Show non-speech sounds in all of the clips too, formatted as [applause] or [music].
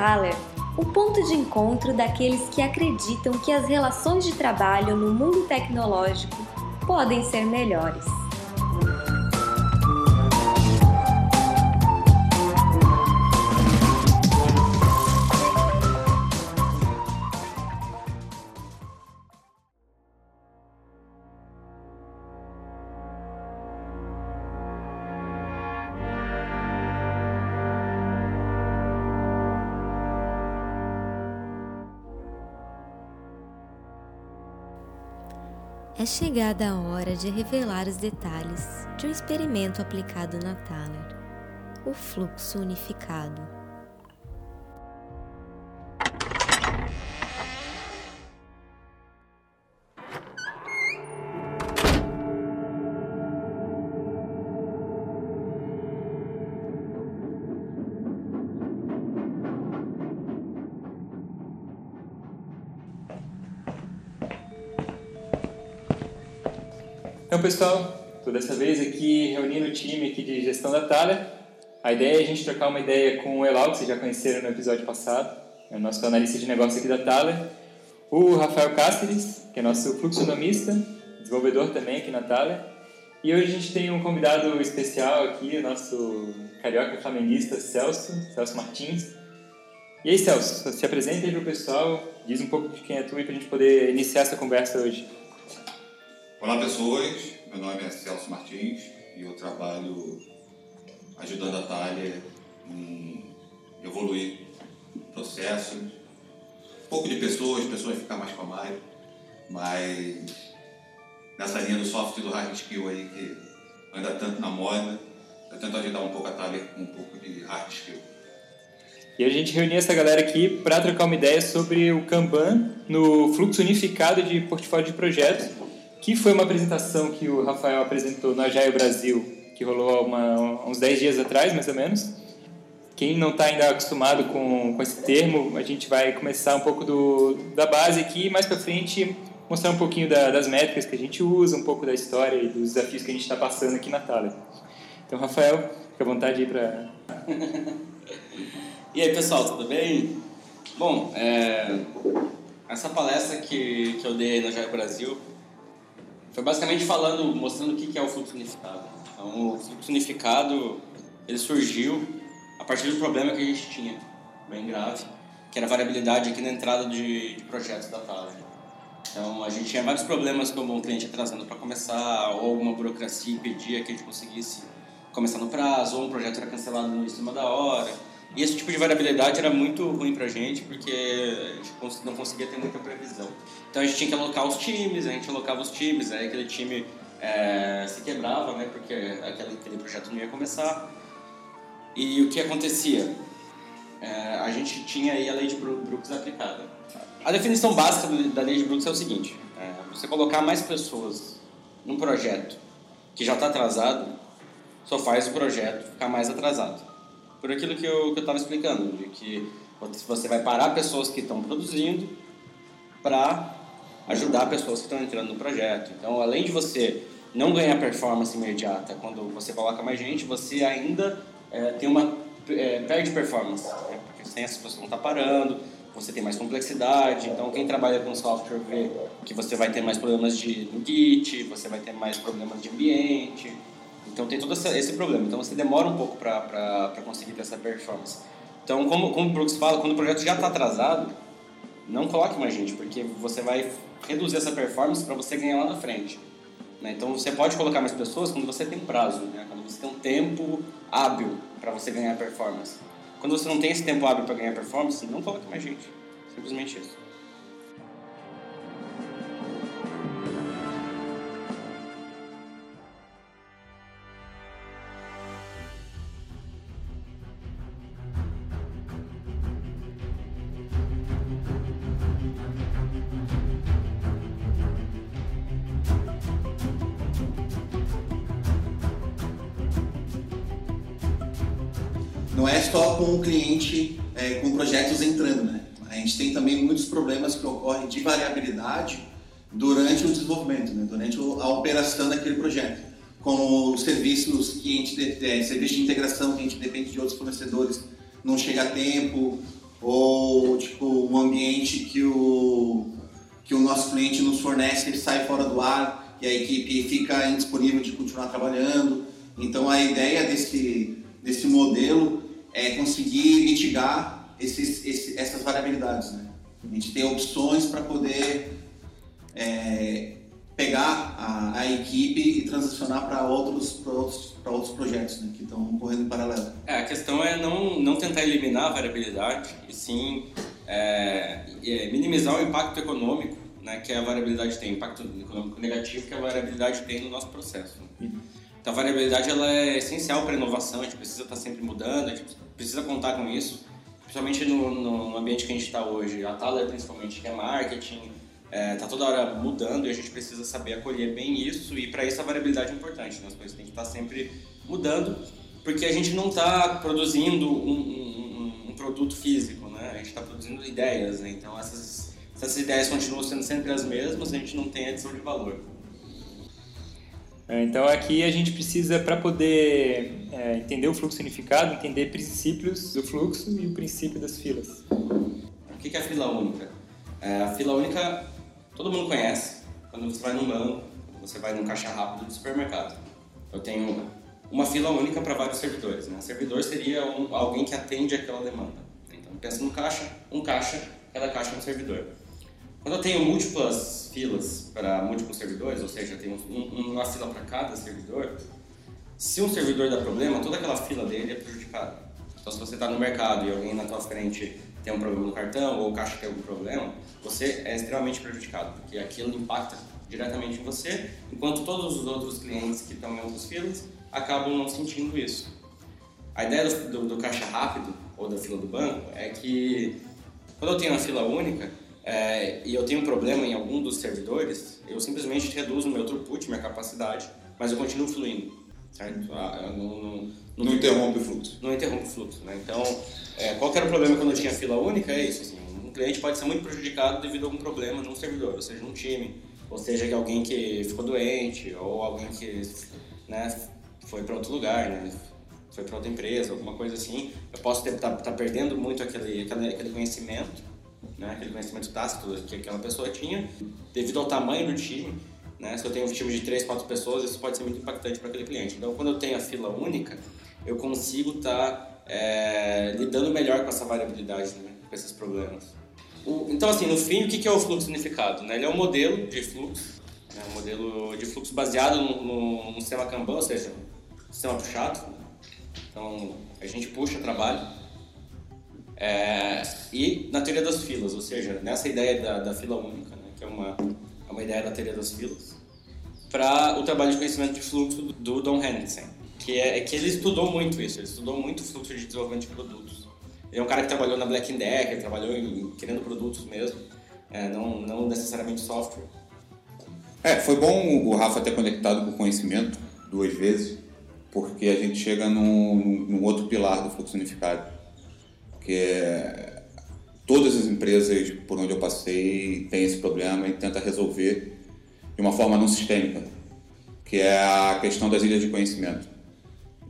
Thaler, o ponto de encontro daqueles que acreditam que as relações de trabalho no mundo tecnológico podem ser melhores. É chegada a hora de revelar os detalhes de um experimento aplicado na Thaler, o fluxo unificado. Então, pessoal, estou dessa vez aqui reunindo o time aqui de gestão da Thaler. A ideia é a gente trocar uma ideia com o Elal, que vocês já conheceram no episódio passado, é o nosso analista de negócio aqui da Thaler. O Rafael Cáceres, que é nosso fluxonomista, desenvolvedor também aqui na Thaler. E hoje a gente tem um convidado especial aqui, o nosso carioca flamenguista Celso, Celso Martins. E aí, Celso, se apresenta aí para o pessoal, diz um pouco de quem é tu e para a gente poder iniciar essa conversa hoje. Olá pessoas, meu nome é Celso Martins e eu trabalho ajudando a Thalia em evoluir processos, um pouco de pessoas, pessoas ficar mais com a Mari, mas nessa linha do soft do hard skill aí que anda tanto na moda, eu tento ajudar um pouco a Thalia com um pouco de hard skill. E a gente reuniu essa galera aqui para trocar uma ideia sobre o Kanban no fluxo unificado de portfólio de projetos que foi uma apresentação que o Rafael apresentou no Agile Brasil, que rolou uma, uns 10 dias atrás, mais ou menos. Quem não está ainda acostumado com, com esse termo, a gente vai começar um pouco do, da base aqui e mais para frente mostrar um pouquinho da, das métricas que a gente usa, um pouco da história e dos desafios que a gente está passando aqui na Thaler. Então, Rafael, fica à vontade aí para... [laughs] e aí, pessoal, tudo bem? Bom, é, essa palestra que, que eu dei no Agile Brasil foi basicamente falando, mostrando o que é o fluxo unificado. Então, o fluxo unificado, ele surgiu a partir do problema que a gente tinha, bem grave, que era a variabilidade aqui na entrada de, de projetos da Thaler. Então, a gente tinha vários problemas como um cliente atrasando para começar, ou alguma burocracia impedia que a gente conseguisse começar no prazo, ou um projeto era cancelado em cima da hora. E esse tipo de variabilidade era muito ruim para a gente, porque a gente não conseguia ter muita previsão. Então a gente tinha que alocar os times, a gente alocava os times, aí aquele time é, se quebrava, né, porque aquele, aquele projeto não ia começar. E o que acontecia? É, a gente tinha aí a lei de Brooks aplicada. A definição básica da lei de Brooks é o seguinte: é, você colocar mais pessoas num projeto que já está atrasado, só faz o projeto ficar mais atrasado por aquilo que eu estava explicando, de que você vai parar pessoas que estão produzindo para ajudar pessoas que estão entrando no projeto. Então, além de você não ganhar performance imediata quando você coloca mais gente, você ainda é, tem uma é, perde performance, né? porque sem essas pessoas não está parando, você tem mais complexidade. Então, quem trabalha com software vê que você vai ter mais problemas de, no Git, você vai ter mais problemas de ambiente. Então tem todo esse problema. Então você demora um pouco para conseguir ter essa performance. Então, como, como o Brooks fala, quando o projeto já está atrasado, não coloque mais gente, porque você vai reduzir essa performance para você ganhar lá na frente. Né? Então você pode colocar mais pessoas quando você tem prazo, né? quando você tem um tempo hábil para você ganhar performance. Quando você não tem esse tempo hábil para ganhar performance, não coloque mais gente. Simplesmente isso. Só com o cliente, é, com projetos entrando, né? A gente tem também muitos problemas que ocorrem de variabilidade durante o desenvolvimento, né? durante a operação daquele projeto, como os serviços que a gente é, serviço de integração que a gente depende de outros fornecedores não chega a tempo, ou tipo um ambiente que o que o nosso cliente nos fornece ele sai fora do ar e a equipe fica indisponível de continuar trabalhando. Então a ideia desse desse modelo é conseguir mitigar esses, esses essas variabilidades, né? A gente tem opções para poder é, pegar a, a, equipe e transicionar para outros, outros, outros projetos né, que estão correndo em paralelo. É, a questão é não, não tentar eliminar a variabilidade, e sim é, é, minimizar o impacto econômico né, que a variabilidade tem, impacto econômico negativo que a variabilidade tem no nosso processo. Uhum. Então a variabilidade ela é essencial para a inovação, a gente precisa estar tá sempre mudando, a gente precisa contar com isso, principalmente no, no ambiente que a gente está hoje, a Thaler principalmente, que é marketing, está é, tá toda hora mudando e a gente precisa saber acolher bem isso e para isso a variabilidade é importante, né? as coisas têm que estar tá sempre mudando, porque a gente não está produzindo um, um, um, produto físico, né? a gente está produzindo ideias, né? então essas, essas ideias continuam sendo sempre as mesmas, a gente não tem adição de valor. É, então aqui a gente precisa, para poder é, entender o fluxo unificado, entender princípios do fluxo e o princípio das filas. O que é a fila única? É, a fila única todo mundo conhece. Quando você vai num banco, você vai num caixa rápido do supermercado. Eu tenho uma fila única para vários servidores. Né? Servidor seria um, alguém que atende aquela demanda. Então, pensa no caixa, um caixa, cada caixa é um servidor. Quando eu tenho múltiplas filas para múltiplos servidores, ou seja, tenho um, uma fila para cada servidor, se um servidor dá problema, toda aquela fila dele é prejudicada. Então, se você está no mercado e alguém na tua frente tem um problema no cartão ou o caixa tem algum problema, você é extremamente prejudicado, porque aquilo impacta diretamente em você, enquanto todos os outros clientes que estão em outras filas acabam não sentindo isso. A ideia do, do, do caixa rápido ou da fila do banco é que quando eu tenho uma fila única é, e eu tenho um problema em algum dos servidores, eu simplesmente reduzo o meu throughput, minha capacidade, mas eu continuo fluindo. Certo? Ah, não, não, não, não interrompe o fluxo. Não interrompe o fluxo. Né? Então, é, qual era o problema quando eu tinha fila única? É isso. Assim, um cliente pode ser muito prejudicado devido a algum problema num servidor, ou seja, num time, ou seja, alguém que ficou doente, ou alguém que né, foi para outro lugar, né, foi para outra empresa, alguma coisa assim. Eu posso estar tá, tá perdendo muito aquele, aquele, aquele conhecimento, né, aquele conhecimento tácito que aquela pessoa tinha, devido ao tamanho do time. Né? Se eu tenho um time de 3, 4 pessoas, isso pode ser muito impactante para aquele cliente. Então, quando eu tenho a fila única, eu consigo estar tá, é, lidando melhor com essa variabilidade, né? com esses problemas. O, então, assim, no fim, o que é o fluxo unificado? Né? Ele é um modelo de fluxo, né? um modelo de fluxo baseado no, no, no sistema Kanban, ou seja, sistema puxado. Então, a gente puxa trabalho. É, e na teoria das filas, ou seja, nessa ideia da, da fila única, né? que é uma é uma ideia da teoria das filas, para o trabalho de conhecimento de fluxo do Don Henderson, que é, é, que ele estudou muito isso, ele estudou muito o fluxo de desenvolvimento de produtos. Ele é um cara que trabalhou na Black Decker, trabalhou em, criando produtos mesmo, é, não, não necessariamente software. É, foi bom o Rafa ter conectado com o conhecimento duas vezes, porque a gente chega num, num outro pilar do fluxo unificado, que é todas as empresas por onde eu passei têm esse problema e tenta resolver de uma forma não sistêmica, que é a questão das ilhas de conhecimento.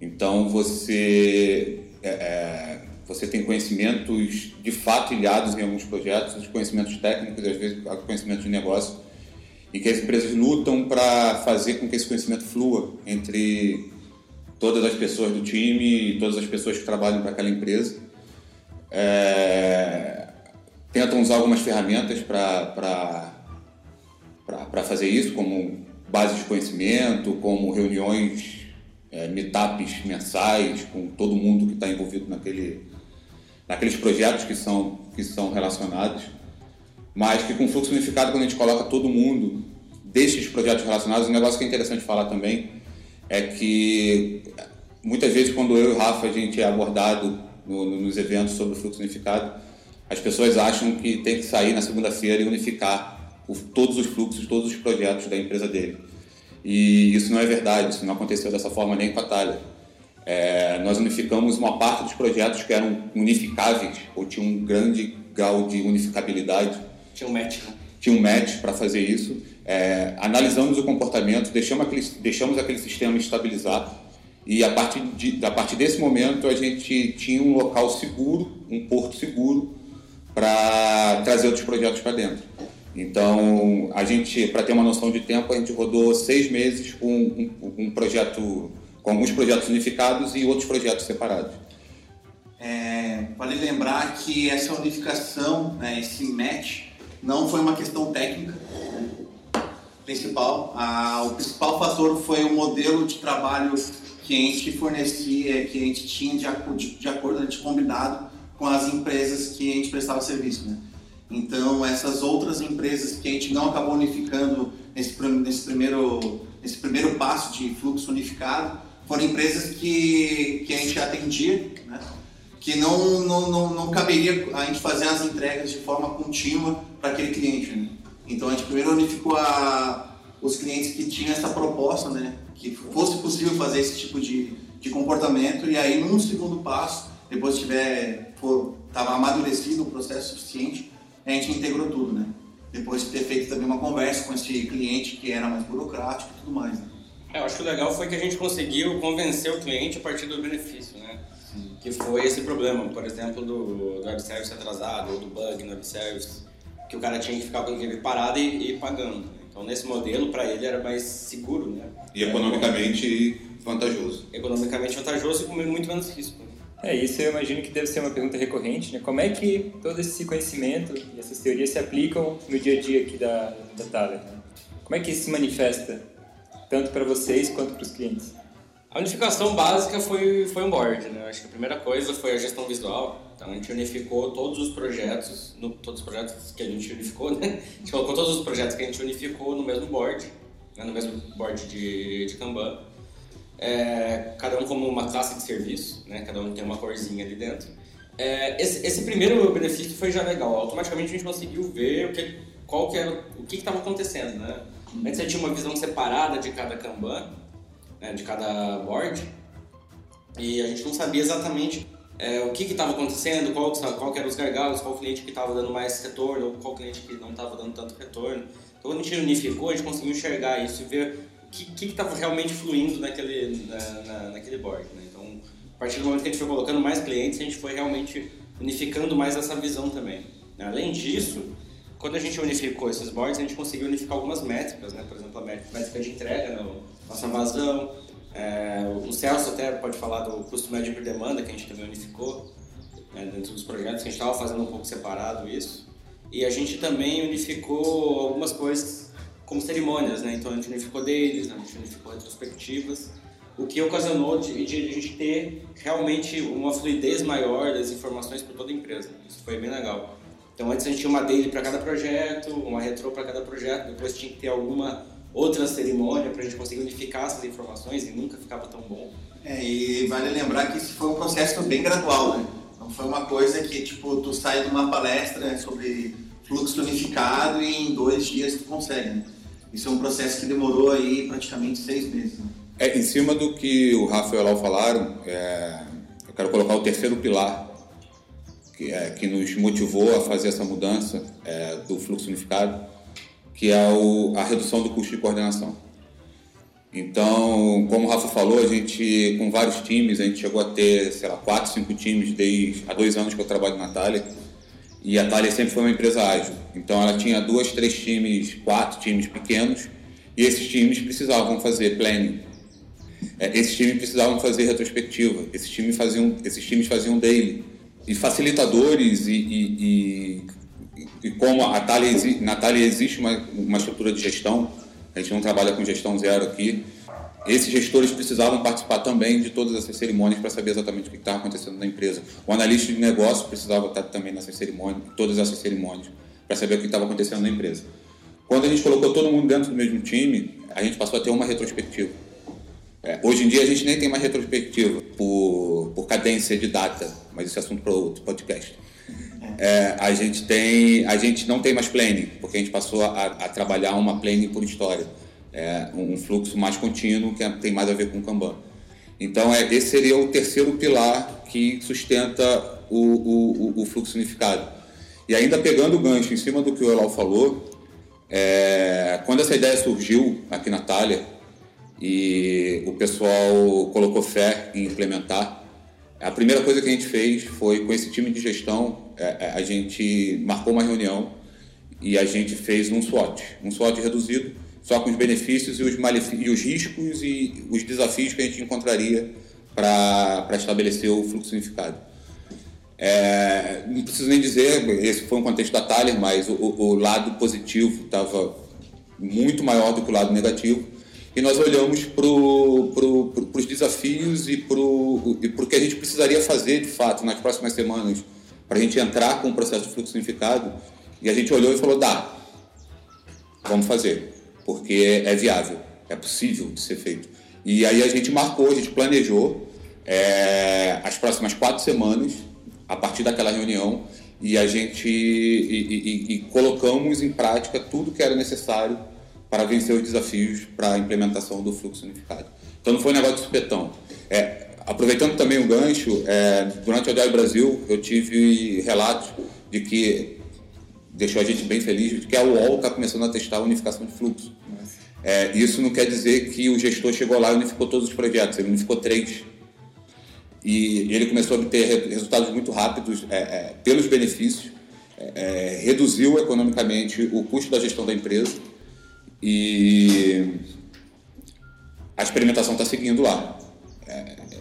Então você é, é, você tem conhecimentos de fato ilhados em alguns projetos, conhecimentos técnicos e às vezes conhecimentos de negócio, e que as empresas lutam para fazer com que esse conhecimento flua entre todas as pessoas do time e todas as pessoas que trabalham para aquela empresa. É, tentam usar algumas ferramentas para fazer isso, como base de conhecimento, como reuniões, é, meetups mensais com todo mundo que está envolvido naquele, naqueles projetos que são, que são relacionados, mas que com fluxo unificado, quando a gente coloca todo mundo desses projetos relacionados, um negócio que é interessante falar também é que muitas vezes quando eu e o Rafa a gente é abordado no, nos eventos sobre o fluxo unificado, as pessoas acham que tem que sair na segunda-feira e unificar o, todos os fluxos, todos os projetos da empresa dele. E isso não é verdade, isso não aconteceu dessa forma nem com a Talha. É, nós unificamos uma parte dos projetos que eram unificáveis, ou tinham um grande grau de unificabilidade. Tinha um match, né? Tinha um match para fazer isso. É, analisamos o comportamento, deixamos aquele, deixamos aquele sistema estabilizar e a partir, de, a partir desse momento a gente tinha um local seguro, um porto seguro, para trazer outros projetos para dentro. Então, a gente, para ter uma noção de tempo, a gente rodou seis meses com um, um projeto, com alguns projetos unificados e outros projetos separados. É, vale lembrar que essa unificação, né, esse match, não foi uma questão técnica principal. A, o principal fator foi o modelo de trabalho que a gente fornecia, que a gente tinha de, de, de acordo, de combinado com as empresas que a gente prestava serviço. Né? Então, essas outras empresas que a gente não acabou unificando nesse, nesse, primeiro, nesse primeiro passo de fluxo unificado, foram empresas que, que a gente atendia, né? que não, não, não, não caberia a gente fazer as entregas de forma contínua para aquele cliente. Né? Então, a gente primeiro unificou a, os clientes que tinham essa proposta, né? que fosse possível fazer esse tipo de, de comportamento, e aí, num segundo passo, depois tiver estava amadurecido o processo suficiente, a gente integrou tudo, né? Depois de ter feito também uma conversa com esse cliente que era mais burocrático e tudo mais. Né? É, eu acho que o legal foi que a gente conseguiu convencer o cliente a partir do benefício, né? Sim. Que foi esse problema, por exemplo, do, do web service atrasado ou do bug no web service, que o cara tinha que ficar com parado e, e pagando. Então, nesse modelo, para ele era mais seguro, né? E economicamente vantajoso. Economicamente vantajoso e com muito menos risco. É, isso eu imagino que deve ser uma pergunta recorrente, né? Como é que todo esse conhecimento e essas teorias se aplicam no dia a dia aqui da, da Thaler? Né? Como é que isso se manifesta, tanto para vocês quanto para os clientes? A unificação básica foi, foi um board, né? Acho que a primeira coisa foi a gestão visual. Então a gente unificou todos os projetos, no, todos os projetos que a gente unificou, né? A gente colocou todos os projetos que a gente unificou no mesmo board, né? no mesmo board de, de Kanban é, cada um como uma classe de serviço, né? cada um tem uma corzinha ali dentro. É, esse, esse, primeiro benefício foi já legal, automaticamente a gente conseguiu ver o que, qual que era, o que estava acontecendo. Né? Antes você tinha uma visão separada de cada Kanban, né? de cada board, e a gente não sabia exatamente é, o que estava acontecendo, qual, qual eram os gargalos, qual cliente que estava dando mais retorno, ou qual cliente que não estava dando tanto retorno. Então, quando a gente unificou, a gente conseguiu enxergar isso e ver que estava realmente fluindo naquele, na, na, naquele board. Né? Então, a partir do momento que a gente foi colocando mais clientes, a gente foi realmente unificando mais essa visão também. Né? Além disso, quando a gente unificou esses boards, a gente conseguiu unificar algumas métricas, né? por exemplo, a métrica de entrega, né? nossa vazão. É, o Celso até pode falar do custo médio por demanda, que a gente também unificou né? dentro dos projetos, que a gente estava fazendo um pouco separado isso. E a gente também unificou algumas coisas como cerimônias, né? Então a gente unificou deles, né? a gente unificou retrospectivas, o que ocasionou de, de, a gente ter realmente uma fluidez maior das informações para toda a empresa. Isso foi bem legal. Então antes a gente tinha uma daily para cada projeto, uma retro para cada projeto, depois tinha que ter alguma outra cerimônia para a gente conseguir unificar essas informações e nunca ficava tão bom. É, e vale lembrar que isso foi um processo bem gradual, né? Não foi uma coisa que, tipo, tu sai de uma palestra sobre fluxo unificado e em dois dias tu consegue, né? Isso é um processo que demorou aí praticamente seis meses. Né? É, em cima do que o Rafa e o Elau falaram, é, eu quero colocar o terceiro pilar que, é, que nos motivou a fazer essa mudança é, do fluxo unificado, que é o, a redução do custo de coordenação. Então, como o Rafa falou, a gente, com vários times, a gente chegou a ter, sei lá, quatro, cinco times desde há dois anos que eu trabalho na Thalia. E a Thalia sempre foi uma empresa ágil. Então ela tinha duas, três times, quatro times pequenos, e esses times precisavam fazer planning. É, esses times precisavam fazer retrospectiva, esses times faziam, esses times faziam daily. E facilitadores e, e, e, e como a Thalia, na Thalia existe uma, uma estrutura de gestão, a gente não trabalha com gestão zero aqui, esses gestores precisavam participar também de todas essas cerimônias para saber exatamente o que estava acontecendo na empresa. O analista de negócio precisava estar também nessas cerimônias, todas essas cerimônias, para saber o que estava acontecendo na empresa. Quando a gente colocou todo mundo dentro do mesmo time, a gente passou a ter uma retrospectiva. É, hoje em dia a gente nem tem mais retrospectiva por, por cadência de data, mas esse é assunto para outro podcast. É, a gente tem, a gente não tem mais planning, porque a gente passou a, a trabalhar uma planning por história é, um fluxo mais contínuo que é, tem mais a ver com Kanban. Então, é, esse seria o terceiro pilar que sustenta o, o, o fluxo unificado. E ainda pegando o gancho em cima do que o Elal falou, é, quando essa ideia surgiu aqui na Thalia e o pessoal colocou fé em implementar, A primeira coisa que a gente fez foi, com esse time de gestão, a gente marcou uma reunião e a gente fez um SWOT, um SWOT reduzido, só com os benefícios e os, e os riscos e os desafios que a gente encontraria para estabelecer o fluxo unificado. É, não preciso nem dizer, esse foi um contexto da Thaler, mas o, o lado positivo estava muito maior do que o lado negativo. E nós olhamos para pro, pro, os desafios e para o que a gente precisaria fazer, de fato, nas próximas semanas, para a gente entrar com o processo de fluxo unificado. E a gente olhou e falou: dá, vamos fazer, porque é viável, é possível de ser feito. E aí a gente marcou, a gente planejou é, as próximas quatro semanas, a partir daquela reunião, e a gente e, e, e colocamos em prática tudo que era necessário para vencer os desafios para a implementação do fluxo unificado. Então não foi um negócio de supetão. É, aproveitando também o gancho, é, durante o Agile Brasil eu tive relatos de que deixou a gente bem feliz de que a UOL está começando a testar a unificação de fluxo. É, isso não quer dizer que o gestor chegou lá e unificou todos os projetos, ele unificou três. E ele começou a obter resultados muito rápidos é, é, pelos benefícios, é, é, reduziu economicamente o custo da gestão da empresa e a experimentação está seguindo lá.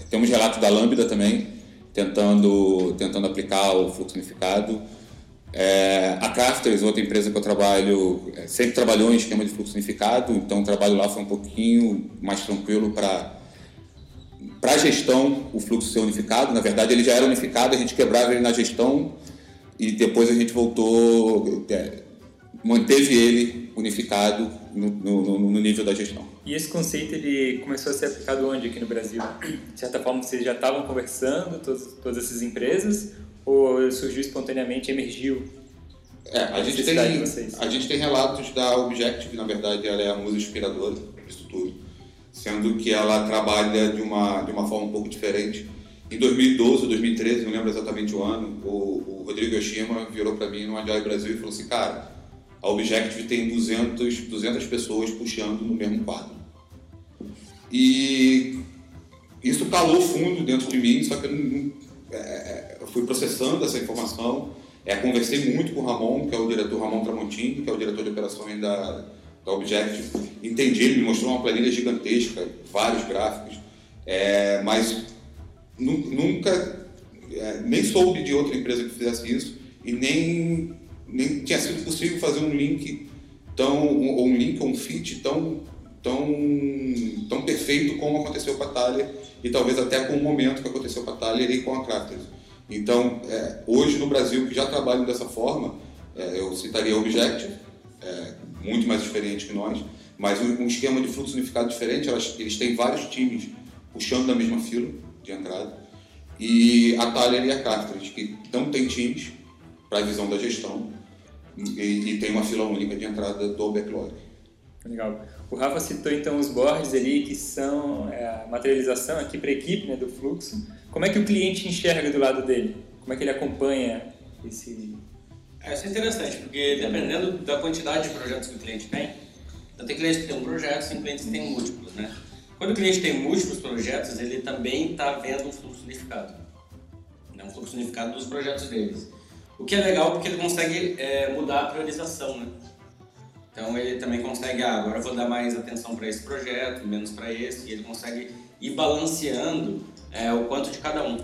Temos relatos da Lambda também, tentando, tentando aplicar o fluxo unificado. É, a Crafters, outra empresa que eu trabalho, é, sempre trabalhou em esquema de fluxo unificado, então o trabalho lá foi um pouquinho mais tranquilo para para a gestão o fluxo ser unificado. Na verdade, ele já era unificado, a gente quebrava ele na gestão e depois a gente voltou, é, manteve ele unificado no, no, no, nível da gestão. E esse conceito ele começou a ser aplicado onde aqui no Brasil? De certa forma, vocês já estavam conversando, todas, todas essas empresas, ou surgiu espontaneamente, emergiu? É, a, gente tem, a gente tem relatos da Objective, na verdade, ela é a musa inspiradora disso tudo, sendo que ela trabalha de uma, de uma forma um pouco diferente. Em 2012 ou 2013, não lembro exatamente o ano, o, o Rodrigo Yoshima virou para mim no Agile Brasil e falou assim, cara, a Objective tem 200, 200 pessoas puxando no mesmo quadro. E isso calou fundo dentro de mim, só que eu, não, é, eu fui processando essa informação. É, conversei muito com o Ramon, que é o diretor Ramon Tramontini, que é o diretor de operações da, da Objective. Entendi, ele me mostrou uma planilha gigantesca, vários gráficos, é, mas nunca, é, nem soube de outra empresa que fizesse isso e nem nem tinha sido possível fazer um link tão ou um link ou um fit tão tão tão perfeito como aconteceu com a Thalia e talvez até com o momento que aconteceu com a Thalia e com a Crafters. Então, é, hoje no Brasil que já trabalham dessa forma, é, eu citaria a Objective, é, muito mais experiente que nós, mas um, esquema de fluxo unificado diferente. Elas, eles têm vários times puxando da mesma fila de entrada e a Thalia e a Crafters que não têm times para a visão da gestão e, e, tem uma fila única de entrada do backlog. Legal. O Rafa citou então os boards ali, que são é, a materialização aqui para a equipe né, do fluxo. Como é que o cliente enxerga do lado dele? Como é que ele acompanha esse... É, isso é interessante, porque dependendo da quantidade de projetos que o cliente tem, então tem clientes que tem um projeto, tem clientes que têm múltiplos, né? Quando o cliente tem múltiplos projetos, ele também está vendo um fluxo unificado. Né? Um fluxo unificado dos projetos deles. O que é legal porque ele consegue é, mudar a priorização, né? Então ele também consegue, ah, agora vou dar mais atenção para esse projeto, menos para esse, e ele consegue ir balanceando é, o quanto de cada um.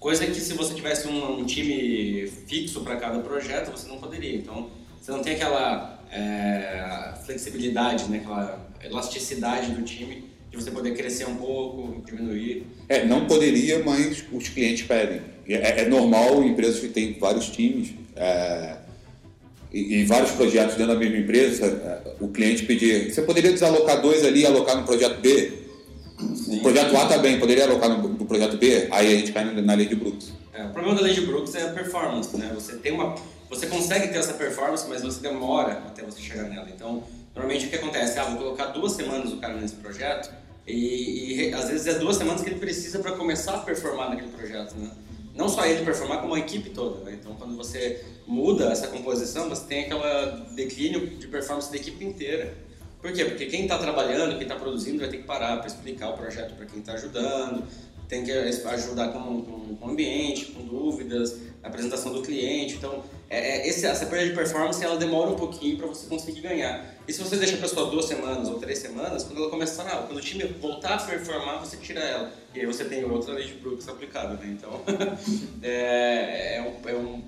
Coisa que se você tivesse um, um time fixo para cada projeto, você não poderia. Então você não tem aquela é, flexibilidade, né, aquela elasticidade do time de você poder crescer um pouco, diminuir. É, não poderia, mas os clientes pedem. É, é normal empresas que têm vários times é, e, e, vários projetos dentro da mesma empresa, é, o cliente pedir, você poderia desalocar dois ali e alocar no projeto B? Sim. O projeto A está bem, poderia alocar no, no, projeto B? Aí a gente cai na lei de Brooks. É, o problema da lei de Brooks é a performance, né? Você tem uma, você consegue ter essa performance, mas você demora até você chegar nela. Então, normalmente o que acontece? Ah, vou colocar duas semanas o cara nesse projeto e, e às vezes é duas semanas que ele precisa para começar a performar naquele projeto, né? Não só ele performar, como a equipe toda. Né? Então, quando você muda essa composição, você tem aquela declínio de performance da equipe inteira. Por quê? Porque quem está trabalhando, quem está produzindo, vai ter que parar para explicar o projeto para quem está ajudando. Tem que ajudar com, com, com ambiente, com dúvidas, apresentação do cliente. Então, é, é, esse, essa perda de performance ela demora um pouquinho para você conseguir ganhar. E se você deixa a pessoa duas semanas ou três semanas, quando ela começa a ah, quando o time voltar a performar, você tira ela. E aí você tem outra lei de Brooks aplicada, né? Então, [laughs] é, é, um, é um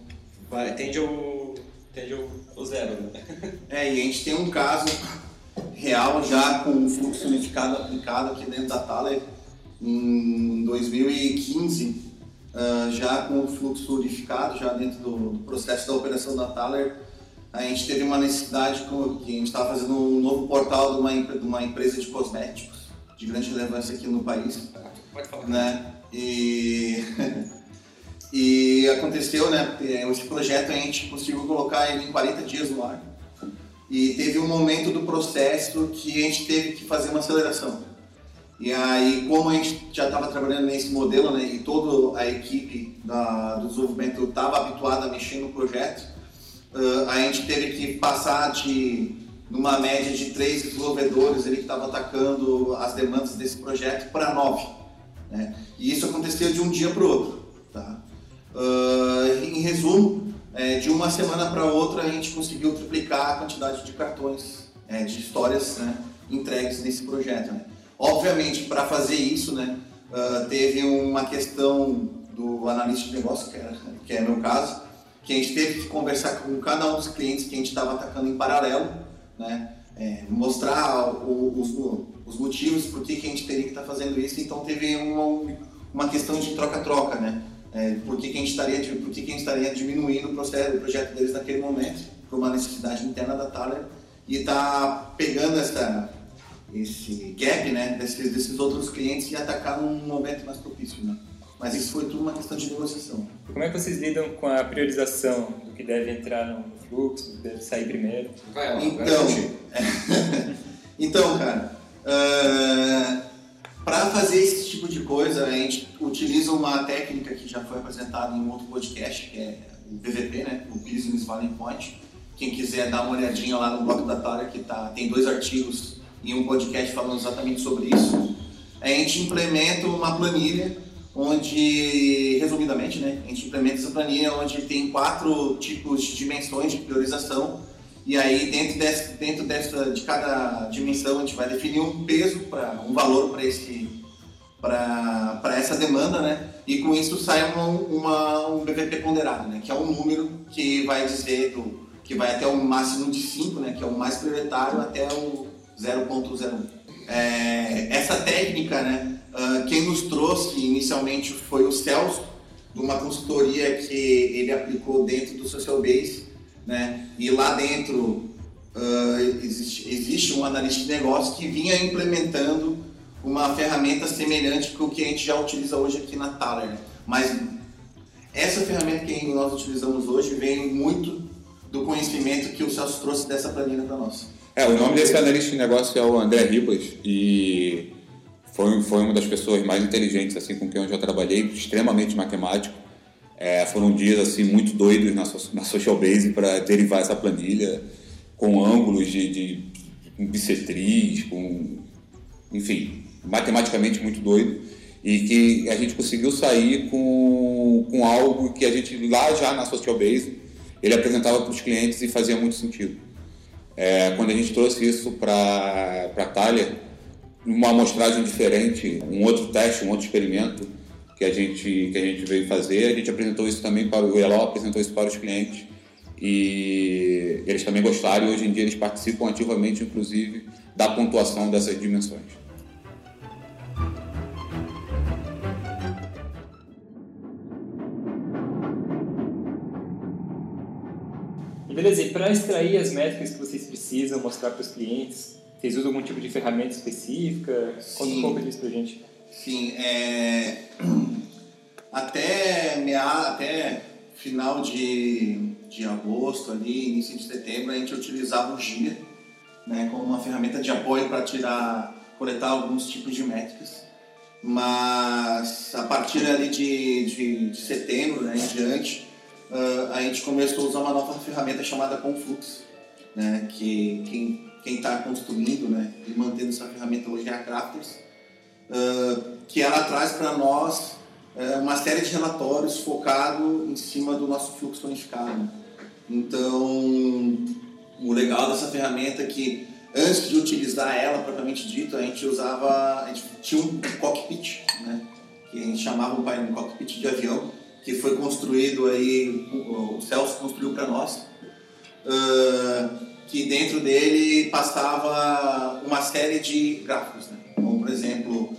tende ao, tende ao zero, né? [laughs] É, e a gente tem um caso real já com o fluxo unificado aplicado aqui dentro da Thaler em 2015 uh, já com o fluxo unificado, já dentro do, do, processo da operação da Thaler, a gente teve uma necessidade com, que a gente estava fazendo um novo portal de uma, de uma empresa de cosméticos de grande relevância aqui no país. Pode falar. Né? E, [laughs] e aconteceu, né? Esse projeto a gente conseguiu colocar ele em 40 dias no ar. E teve um momento do processo que a gente teve que fazer uma aceleração. E aí, como a gente já estava trabalhando nesse modelo, né, e toda a equipe da, do desenvolvimento estava habituada a mexer no projeto, uh, a gente teve que passar de numa média de três desenvolvedores ele que estava atacando as demandas desse projeto para nove. Né? E isso aconteceu de um dia para o outro. Tá? Uh, em resumo, é, de uma semana para outra a gente conseguiu triplicar a quantidade de cartões, é, de histórias né, entregues nesse projeto. Né? Obviamente, para fazer isso, né, uh, teve uma questão do analista de negócio, que, era, que é meu caso, que a gente teve que conversar com cada um dos clientes que a gente estava atacando em paralelo, né, é, mostrar o, os, os, motivos por que, que a gente teria que estar tá fazendo isso. Então, teve uma, uma questão de troca-troca, né? É, por que, que, a gente estaria, por que, que a gente estaria diminuindo o, processo, o projeto deles naquele momento, por uma necessidade interna da Thaler, e está pegando essa esse gap né, desses, desses outros clientes e atacar num momento mais propício. Né? Mas isso foi tudo uma questão de negociação. Como é que vocês lidam com a priorização do que deve entrar no fluxo, do que deve sair primeiro? Vai lá, então, vai então, [laughs] cara, uh, para fazer esse tipo de coisa, a gente utiliza uma técnica que já foi apresentada em um outro podcast, que é o BVP, né, o Business Value Point. Quem quiser dar uma olhadinha lá no blog da Tara, que tá, tem dois artigos em um podcast falando exatamente sobre isso. A gente implementa uma planilha onde, resumidamente, né, a gente implementa essa planilha onde tem quatro tipos de dimensões de priorização e aí dentro, dentro dessa, de cada dimensão a gente vai definir um peso, para um valor para esse para essa demanda, né? E com isso sai uma, uma, um BVP ponderado, né? Que é um número que vai dizer do, que vai até o máximo de 5, né? Que é o mais prioritário até o 0.01. É, essa técnica, né, uh, quem nos trouxe inicialmente foi o Celso, de uma consultoria que ele aplicou dentro do Social Base, né, e lá dentro uh, existe, existe um analista de negócio que vinha implementando uma ferramenta semelhante com o que a gente já utiliza hoje aqui na Thaler. Mas essa ferramenta que nós utilizamos hoje vem muito do conhecimento que o Celso trouxe dessa planilha para nós. É, o nome desse analista de negócio é o André Ribas e foi, foi uma das pessoas mais inteligentes assim com quem eu já trabalhei, extremamente matemático. É, foram dias assim muito doidos na, na Social Base para derivar essa planilha com ângulos de, de bissetriz, com enfim, matematicamente muito doido e que a gente conseguiu sair com, com algo que a gente lá já na Social Base ele apresentava para os clientes e fazia muito sentido. É, quando a gente trouxe isso para a Thalia, uma amostragem diferente, um outro teste, um outro experimento que a gente, que a gente veio fazer, a gente apresentou isso também para o Eló, apresentou isso para os clientes e eles também gostaram e hoje em dia eles participam ativamente, inclusive, da pontuação dessas dimensões. Beleza, e para extrair as métricas que vocês precisam mostrar para os clientes, vocês usam algum tipo de ferramenta específica? Conta um pouco disso para gente. Sim, é... [clears throat] até, meia... até final de, de agosto, ali, início de setembro, a gente utilizava o Gira né, como uma ferramenta de apoio para tirar, coletar alguns tipos de métricas. Mas a partir ali de, de, de setembro né, em diante, uh, a gente começou a usar uma nova ferramenta chamada Conflux, né? que quem está construindo né, e mantendo essa ferramenta hoje é a Crafters. uh, que ela traz para nós uh, uma série de relatórios focado em cima do nosso fluxo unificado. Então, o legal dessa ferramenta é que antes de utilizar ela propriamente dito, a gente usava, a gente tinha um cockpit, né? que a gente chamava um cockpit de avião, que foi construído aí, o Celso construiu para nós, que dentro dele passava uma série de gráficos, né? como por exemplo,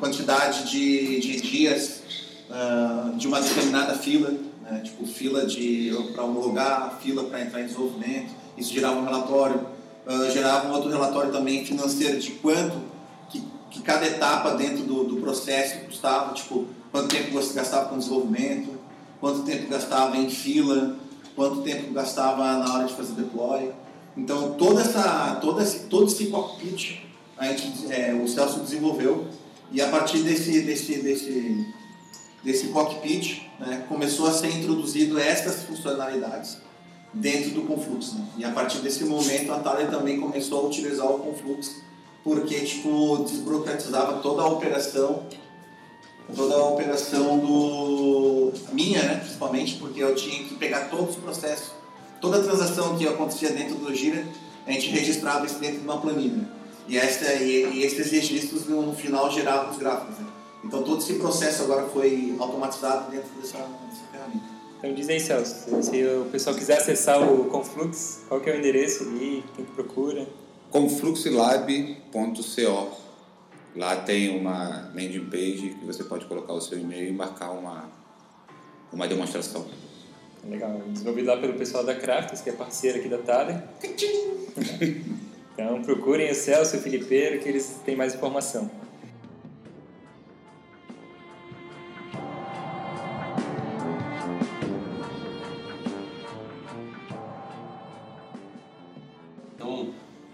quantidade de, de dias de uma determinada fila, né? tipo fila para homologar, fila para entrar em desenvolvimento, isso gerava um relatório, gerava um outro relatório também financeiro de quanto que, que cada etapa dentro do, do processo custava, tipo quanto tempo você gastava com desenvolvimento, quanto tempo gastava em fila, quanto tempo gastava na hora de fazer deploy. Então, toda essa, todo, esse, todo esse cockpit a gente, é, o Celso desenvolveu e a partir desse, desse, desse, desse cockpit né, começou a ser introduzido essas funcionalidades dentro do Conflux. Né? E a partir desse momento a Thalia também começou a utilizar o Conflux porque tipo, desburocratizava toda a operação toda a operação do minha, né, principalmente, porque eu tinha que pegar todos os processos, toda a transação que acontecia dentro do Gira, a gente registrava isso dentro de uma planilha. E, essa, e, e esses registros no final geravam os gráficos. Né? Então todo esse processo agora foi automatizado dentro dessa, dessa ferramenta. Então diz aí, Celso, se o pessoal quiser acessar o Conflux, qual que é o endereço ali, quem que procura? confluxlab.co Lá tem uma landing page que você pode colocar o seu e-mail e marcar uma, uma demonstração. Legal, desenvolvido lá pelo pessoal da Crafts, que é parceiro aqui da Thaler. então procurem o Celso e o Filipeiro que eles têm mais informação.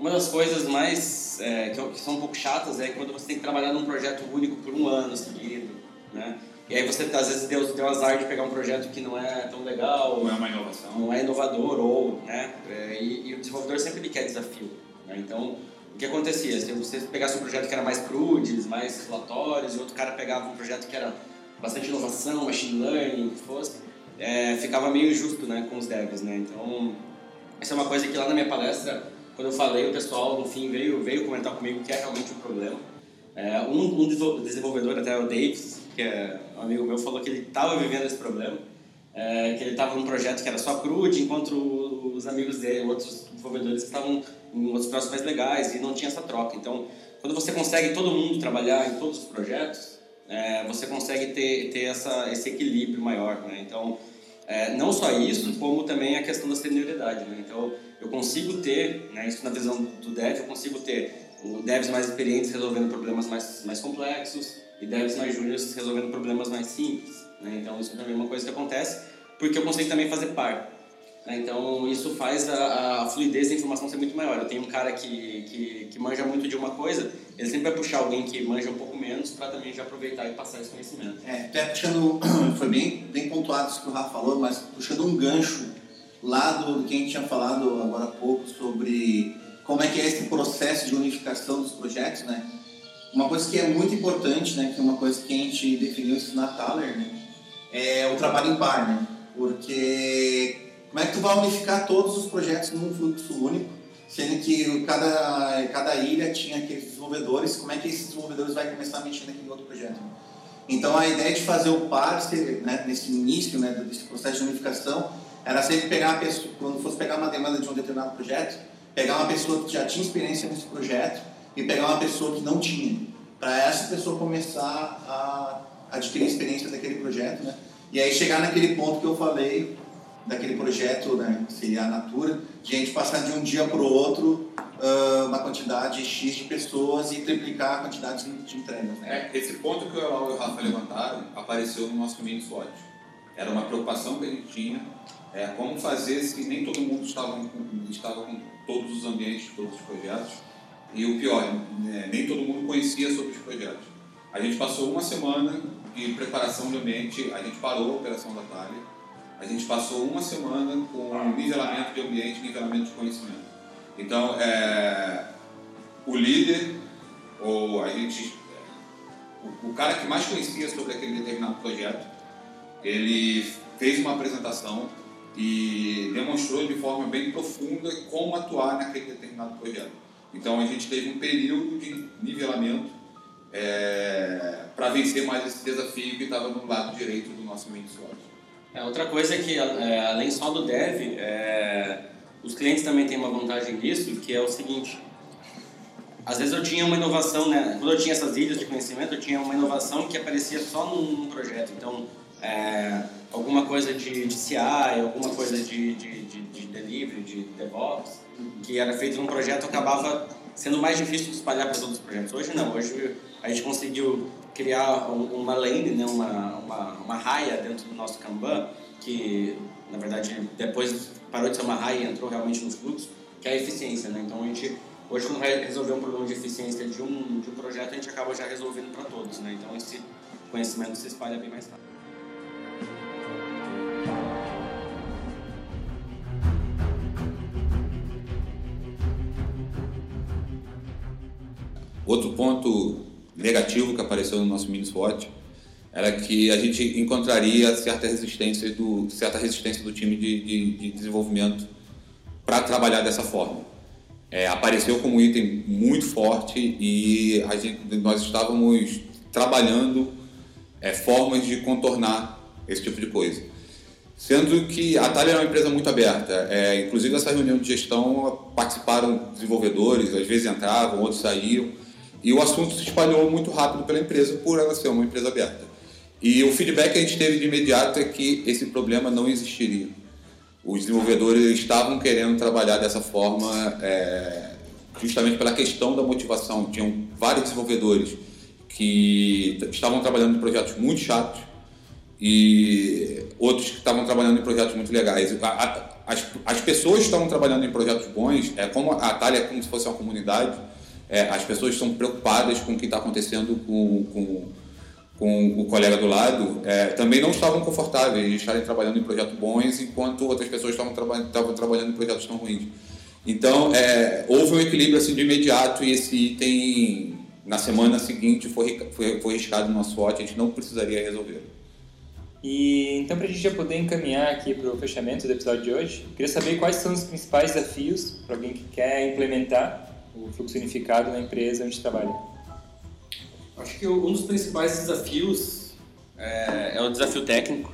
uma das coisas mais é, que, que, são um pouco chatas é quando você tem que trabalhar num projeto único por um ano seguido, né? E aí você às vezes deu, deu azar de pegar um projeto que não é tão legal, não é uma inovação, não é inovador ou, né? É, e, e, o desenvolvedor sempre quer desafio, né? Então o que acontecia? Se você pegasse um projeto que era mais crudes, mais relatórios, e outro cara pegava um projeto que era bastante inovação, machine learning, que fosse, é, ficava meio injusto, né, com os devs, né? Então essa é uma coisa que lá na minha palestra quando eu falei, o pessoal, no fim, veio, veio comentar comigo que é realmente um problema. É, um, um desenvolvedor, até o Davis, que é um amigo meu, falou que ele estava vivendo esse problema. É, que ele estava num projeto que era só crude, enquanto os amigos dele, outros desenvolvedores estavam em outros projetos mais legais e não tinha essa troca. Então, quando você consegue todo mundo trabalhar em todos os projetos, é, você consegue ter, ter essa, esse equilíbrio maior. Né? Então, é, não só isso, como também a questão da senioridade. Né? Então, eu consigo ter, né, isso na visão do dev, eu consigo ter devs mais experientes resolvendo problemas mais, mais complexos e devs mais júniores resolvendo problemas mais simples. Né? Então, isso também é uma coisa que acontece, porque eu consigo também fazer par. Né? Então, isso faz a, a, fluidez da informação ser muito maior. Eu tenho um cara que, que, que manja muito de uma coisa, ele sempre vai puxar alguém que manja um pouco menos para também já aproveitar e passar esse conhecimento. É, até puxando, [clears throat] foi bem, bem pontuado isso que o Rafa falou, mas puxando um gancho lá do, que a gente tinha falado agora há pouco sobre como é que é esse processo de unificação dos projetos, né? Uma coisa que é muito importante, né, que é uma coisa que a gente definiu isso na Thaler, né, é o trabalho em par, né? Porque como é que tu vai unificar todos os projetos num fluxo único, sendo que cada, cada ilha tinha aqueles desenvolvedores, como é que esses desenvolvedores vão começar a mexer naquele outro projeto? Então a ideia de fazer o par, né, nesse início né, desse processo de unificação, era sempre pegar a pessoa, quando fosse pegar uma demanda de um determinado projeto, pegar uma pessoa que já tinha experiência nesse projeto e pegar uma pessoa que não tinha, para essa pessoa começar a adquirir experiência daquele projeto, né? E aí chegar naquele ponto que eu falei daquele projeto, né, que seria a Natura, de a gente passar de um dia para o outro uh, uma quantidade X de pessoas e triplicar a quantidade de entregas. Né? É, esse ponto que o Elau e o Rafa levantaram apareceu no nosso caminho SWOT. Era uma preocupação que a gente tinha é, como fazer se nem todo mundo estava estava com todos os ambientes, todos os projetos. E o pior, é, nem todo mundo conhecia sobre os projetos. A gente passou uma semana de preparação de ambiente, a gente parou a operação da Thalia, a gente passou uma semana com nivelamento de ambiente, nivelamento de conhecimento. Então, é, o líder, ou a gente, o, o cara que mais conhecia sobre aquele determinado projeto, ele fez uma apresentação e demonstrou de forma bem profunda como atuar naquele determinado projeto. Então a gente teve um período de nivelamento é, para vencer mais esse desafio que estava no lado direito do nosso main É, outra coisa é que, é, além só do dev, é, os clientes também têm uma vantagem nisso, que é o seguinte, às vezes eu tinha uma inovação, né? quando eu tinha essas ilhas de conhecimento, eu tinha uma inovação que aparecia só num, projeto. Então, é, alguma coisa de, de CI, alguma coisa de, de, de, de delivery, de DevOps, que era feito num projeto, acabava sendo mais difícil de espalhar para todos os projetos. Hoje não, hoje a gente conseguiu criar uma lane, né, uma, uma, uma raia dentro do nosso Kanban, que na verdade depois parou de ser uma raia e entrou realmente no fluxo, que é a eficiência. Né? Então a gente, hoje quando resolver um problema de eficiência de um, de um projeto, a gente acaba já resolvendo para todos. Né? Então esse conhecimento se espalha bem mais rápido. Outro ponto negativo que apareceu no nosso mini era que a gente encontraria certa resistência do, certa resistência do time de, de, de desenvolvimento para trabalhar dessa forma. É, apareceu como item muito forte e gente, nós estávamos trabalhando é, formas de contornar esse tipo de coisa. Sendo que a Thalia é uma empresa muito aberta. É, inclusive, essa reunião de gestão participaram desenvolvedores, às vezes entravam, outros saíam. E o assunto se espalhou muito rápido pela empresa por ela ser uma empresa aberta. E o feedback que a gente teve de imediato é que esse problema não existiria. Os desenvolvedores estavam querendo trabalhar dessa forma é, justamente pela questão da motivação. Tinham vários desenvolvedores que estavam trabalhando em projetos muito chatos e outros que estavam trabalhando em projetos muito legais. As, as pessoas que estavam trabalhando em projetos bons, é como a Atalha é como se fosse uma comunidade, é, as pessoas estão preocupadas com o que está acontecendo com, com, com, o colega do lado, é, também não estavam confortáveis de estarem trabalhando em projetos bons enquanto outras pessoas estavam, traba trabalhando em projetos tão ruins. Então, é, houve um equilíbrio assim, de imediato e esse item, na semana seguinte, foi, foi, foi riscado no nosso SWOT, a gente não precisaria resolver. E então, para a gente já poder encaminhar aqui para o fechamento do episódio de hoje, queria saber quais são os principais desafios para alguém que quer implementar o fluxo unificado na empresa onde trabalha? Acho que um dos principais desafios é, é o desafio técnico.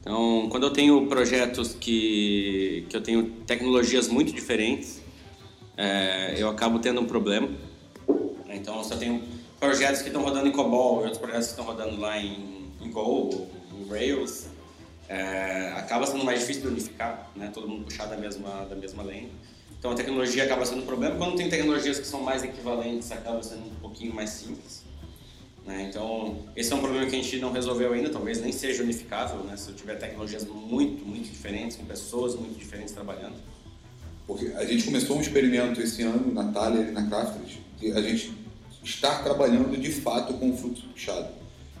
Então, quando eu tenho projetos que, que eu tenho tecnologias muito diferentes, é, eu acabo tendo um problema. Então, se eu tenho projetos que estão rodando em COBOL outros projetos que estão rodando lá em, em Go, em Rails, é, acaba sendo mais difícil de unificar, né? todo mundo puxar da mesma, da mesma lane. Então a tecnologia acaba sendo um problema. Quando tem tecnologias que são mais equivalentes, acaba sendo um pouquinho mais simples. Né? Então esse é um problema que a gente não resolveu ainda, talvez nem seja unificável, né? se eu tiver tecnologias muito, muito diferentes, com pessoas muito diferentes trabalhando. Porque a gente começou um experimento esse ano na e na Crafters, que a gente está trabalhando de fato com o fluxo puxado.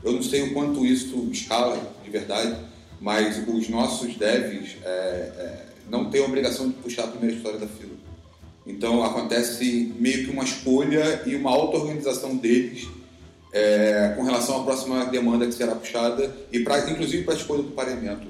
Eu não sei o quanto isso escala de verdade, mas os nossos devs é, é, não têm a obrigação de puxar a primeira história da fila. Então acontece meio que uma escolha e uma auto-organização deles é, com relação à próxima demanda que será puxada e pra, inclusive para a escolha do pareamento.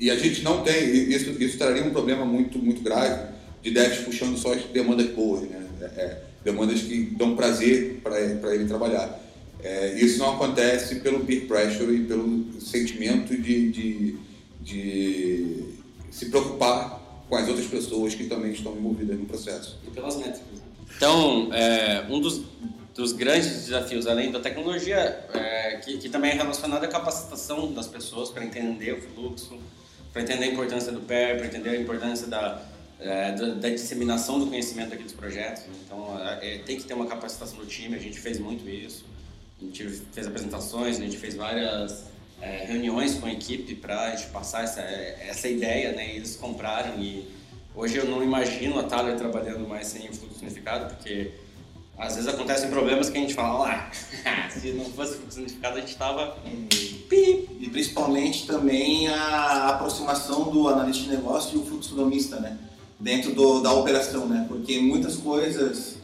E a gente não tem, isso, isso traria um problema muito, muito grave de devs puxando só as demandas boas, né? É, é demandas que dão prazer para ele trabalhar. É, isso não acontece pelo peer pressure e pelo sentimento de, de, de se preocupar com as outras pessoas que também estão envolvidas no processo. E pelas métricas. Então, é, um dos, dos grandes desafios, além da tecnologia, é, que, que, também é relacionado à capacitação das pessoas para entender o fluxo, para entender a importância do PER, para entender a importância da, é, da, da, disseminação do conhecimento aqui dos projetos. Então, é, tem que ter uma capacitação do time, a gente fez muito isso. A gente fez apresentações, a gente fez várias é, reuniões com a equipe para a gente passar essa, essa ideia, né? E eles compraram e hoje eu não imagino a Thaler trabalhando mais sem fluxo unificado, porque às vezes acontecem problemas que a gente fala, ah, [laughs] se não fosse fluxo unificado a gente estava... E principalmente também a aproximação do analista de negócio e o fluxonomista, né? Dentro do, da operação, né? Porque muitas coisas,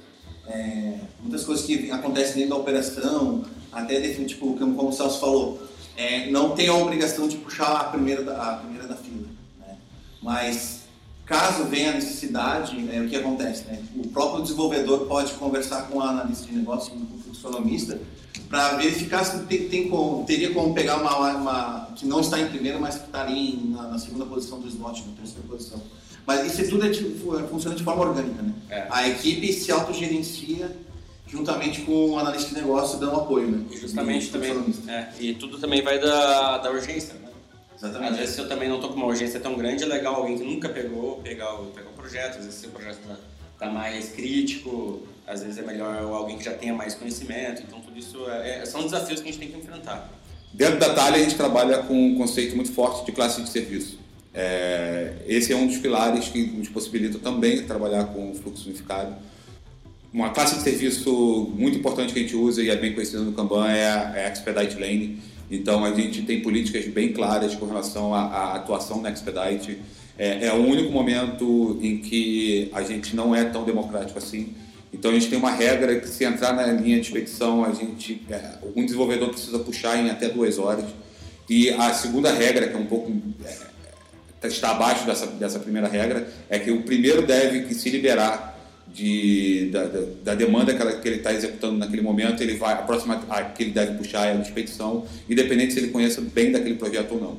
é, muitas coisas que acontecem dentro da operação, até tipo, como o Celso falou, é, não tem a obrigação de puxar a primeira da, a primeira da fila. Né? Mas caso venha a necessidade, é, o que acontece? Né? O próprio desenvolvedor pode conversar com a analista de negócio, com o funcionamista, para verificar se tem, tem como, teria como pegar uma, uma, que não está em primeira, mas que está ali na, na, segunda posição do slot, na terceira posição. Mas isso tudo é, tipo, funciona de forma orgânica. Né? É. A equipe se autogerencia juntamente com o analista de negócio dando apoio. Né? Justamente e também. É, e tudo também vai da, da urgência. Né? Exatamente. Às vezes se eu também não estou com uma urgência tão grande, é legal alguém que nunca pegou pegar o, pegar o projeto. Às vezes se o projeto está tá mais crítico, às vezes é melhor alguém que já tenha mais conhecimento. Então tudo isso é, é, são desafios que a gente tem que enfrentar. Dentro da Thalia a gente trabalha com um conceito muito forte de classe de serviço. É, esse é um dos pilares que nos possibilita também trabalhar com fluxo unificado uma classe de serviço muito importante que a gente usa e é bem conhecida no Kanban é a, é a Expedite Lane. Então a gente tem políticas bem claras com relação à, à atuação na Expedite. É, é, o único momento em que a gente não é tão democrático assim. Então a gente tem uma regra que se entrar na linha de expedição, a gente, é, um desenvolvedor precisa puxar em até duas horas. E a segunda regra, que é um pouco é, está abaixo dessa, dessa primeira regra, é que o primeiro deve que se liberar de, da, da, da, demanda que, ela, que ele está executando naquele momento, ele vai, a próxima a, que ele deve puxar é a expedição, independente se ele conheça bem daquele projeto ou não.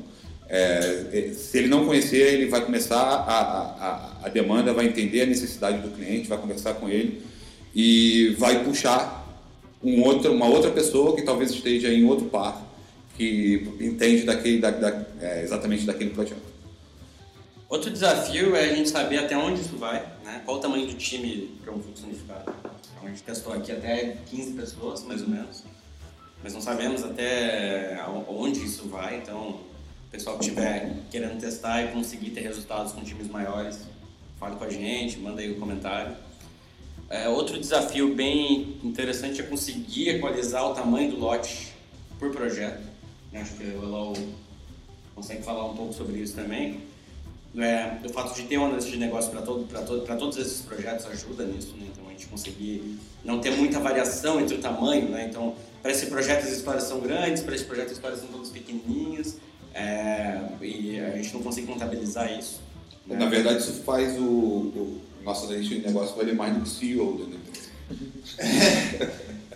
É, é, se ele não conhecer, ele vai começar a, a, a demanda, vai entender a necessidade do cliente, vai conversar com ele e vai puxar um outro, uma outra pessoa que talvez esteja em outro par que entende daquele, da, da, é, exatamente daquele projeto. Outro desafio é a gente saber até onde isso vai, né? qual o tamanho do time para um fluxo unificado. Então, a gente testou aqui até 15 pessoas, mais ou menos, mas não sabemos até onde isso vai, então o pessoal que estiver querendo testar e conseguir ter resultados com times maiores, fale com a gente, manda aí o um comentário. É, outro desafio bem interessante é conseguir equalizar o tamanho do lote por projeto. Acho que o Elau consegue falar um pouco sobre isso também é, o fato de ter um analista de negócio para todo, todo, todos esses projetos ajuda nisso, né? Então a gente conseguir não ter muita variação entre o tamanho, né? Então, para esse projeto as histórias são grandes, para esse projeto as histórias são todas pequenininhas, é, e a gente não consegue contabilizar isso. Né? Na verdade, isso faz o, o nosso analista de negócio valer mais do que o CEO da empresa.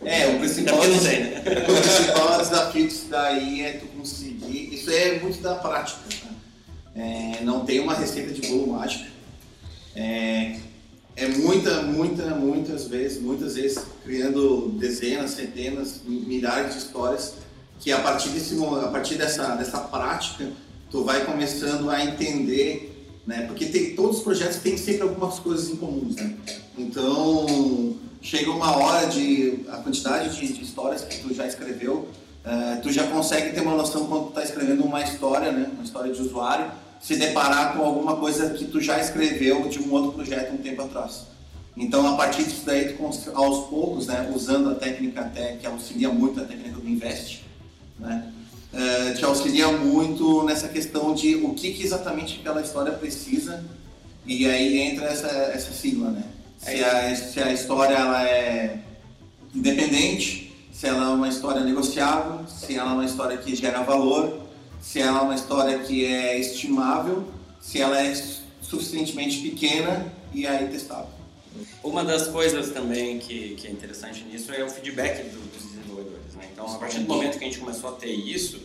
É, o principal, tem, né? [laughs] o principal desafio disso daí é tu conseguir. Isso é muito da prática. É, não tem uma receita de bolo mágica. É, é muita, muita, muitas vezes, muitas vezes criando dezenas, centenas, milhares de histórias que a partir desse a partir dessa dessa prática tu vai começando a entender, né? Porque tem todos os projetos têm sempre algumas coisas em comuns, né? Então chega uma hora de a quantidade de, de histórias que tu já escreveu, uh, tu já consegue ter uma noção quando tu está escrevendo uma história, né? Uma história de usuário se deparar com alguma coisa que tu já escreveu de um outro projeto um tempo atrás. Então, a partir disso daí, tu, aos poucos, né, usando a técnica até que auxilia muito a técnica do Invest, né, uh, te auxilia muito nessa questão de o que, que, exatamente aquela história precisa e aí entra essa, essa sigla, né? Se a, se a história ela é independente, se ela é uma história negociável, se ela é uma história que gera valor, se ela é uma história que é estimável, se ela é suficientemente pequena e aí testável. Uma das coisas também que, que é interessante nisso é o feedback do, dos desenvolvedores. Né? Então, a partir do momento que a gente começou a ter isso,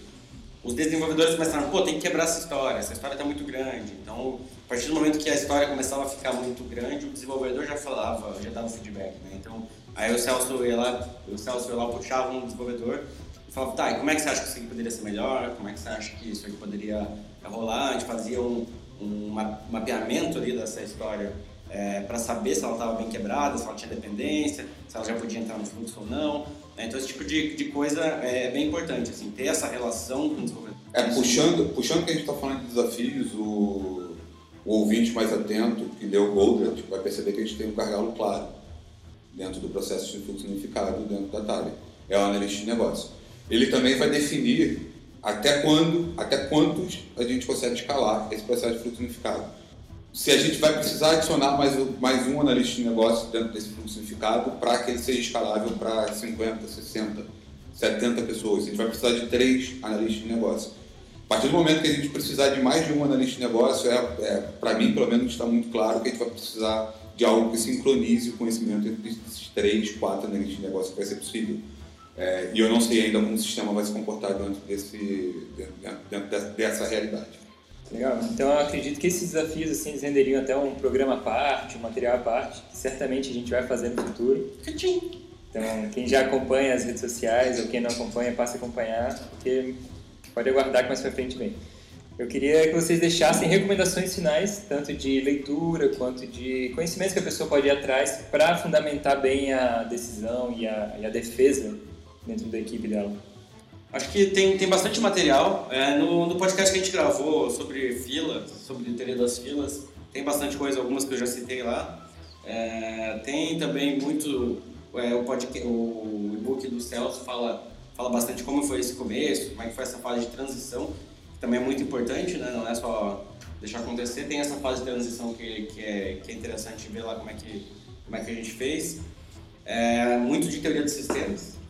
os desenvolvedores começaram, pô, tem que quebrar essa história, essa história está muito grande. Então, a partir do momento que a história começava a ficar muito grande, o desenvolvedor já falava, já dava feedback. Né? Então, aí o Celso ia lá, o Celso ia lá puxava um desenvolvedor falava, tá, e como é que você acha que isso aqui poderia ser melhor? Como é que você acha que isso aqui poderia rolar? A gente fazia um, um mapeamento ali dessa história é, para saber se ela estava bem quebrada, se ela tinha dependência, se ela já podia entrar no fluxo ou não. Né? Então, esse tipo de, de coisa é bem importante, assim, ter essa relação com o desenvolvedor. É, puxando, puxando que a gente está falando de desafios, o, o ouvinte mais atento, que leu o Goldrat, vai perceber que a gente tem um gargalo claro dentro do processo de fluxo unificado dentro da TALE. É o analista de negócio ele também vai definir até quando, até quantos a gente consegue escalar esse processo de fluxo unificado. Se a gente vai precisar adicionar mais, mais um analista de negócio dentro desse fluxo unificado para que ele seja escalável para 50, 60, 70 pessoas. A gente vai precisar de três analistas de negócio. A partir do momento que a gente precisar de mais de um analista de negócio, é, é para mim, pelo menos, está muito claro que a gente vai precisar de algo que sincronize o conhecimento entre esses três, quatro analistas de negócio que vai ser possível. É, e eu não sei ainda como o sistema vai se comportar dentro, desse, dentro, dentro dessa realidade. Legal. Então eu acredito que esses desafios assim eles renderiam até um programa à parte, um material à parte, que certamente a gente vai fazer no futuro. Então quem já acompanha as redes sociais ou quem não acompanha, passe a acompanhar, porque pode aguardar que mais para frente vem. Eu queria que vocês deixassem recomendações finais, tanto de leitura quanto de conhecimentos que a pessoa pode ir atrás para fundamentar bem a decisão e a, e a defesa dentro da equipe dela. Acho que tem, tem bastante material. É, no, no podcast que a gente gravou sobre fila, sobre teoria das filas, tem bastante coisa, algumas que eu já citei lá. É, tem também muito. É, o, podcast, o e-book do Celso fala, fala bastante como foi esse começo, como é que foi essa fase de transição, também é muito importante, né? não é só deixar acontecer. Tem essa fase de transição que, que, é, que é interessante ver lá como é que, como é que a gente fez. É, muito de teoria de sistemas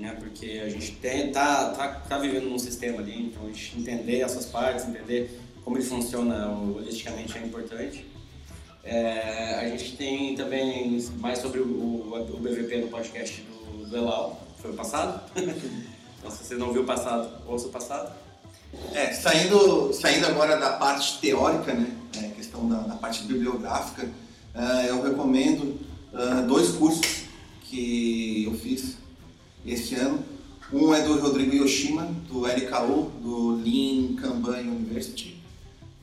né? Porque a gente tem, tá, tá, tá vivendo num sistema ali, então a gente entender essas partes, entender como ele funciona holisticamente é importante. É, a gente tem também mais sobre o, o, BVP no podcast do, do Elal, foi o passado. [laughs] então, se você não viu o passado, ouça o passado. É, saindo, saindo agora da parte teórica, né, é, questão da, da parte bibliográfica, uh, eu recomendo uh, dois cursos que eu fiz este ano. Um é do Rodrigo Yoshima, do LKU, do Lean Kanban University,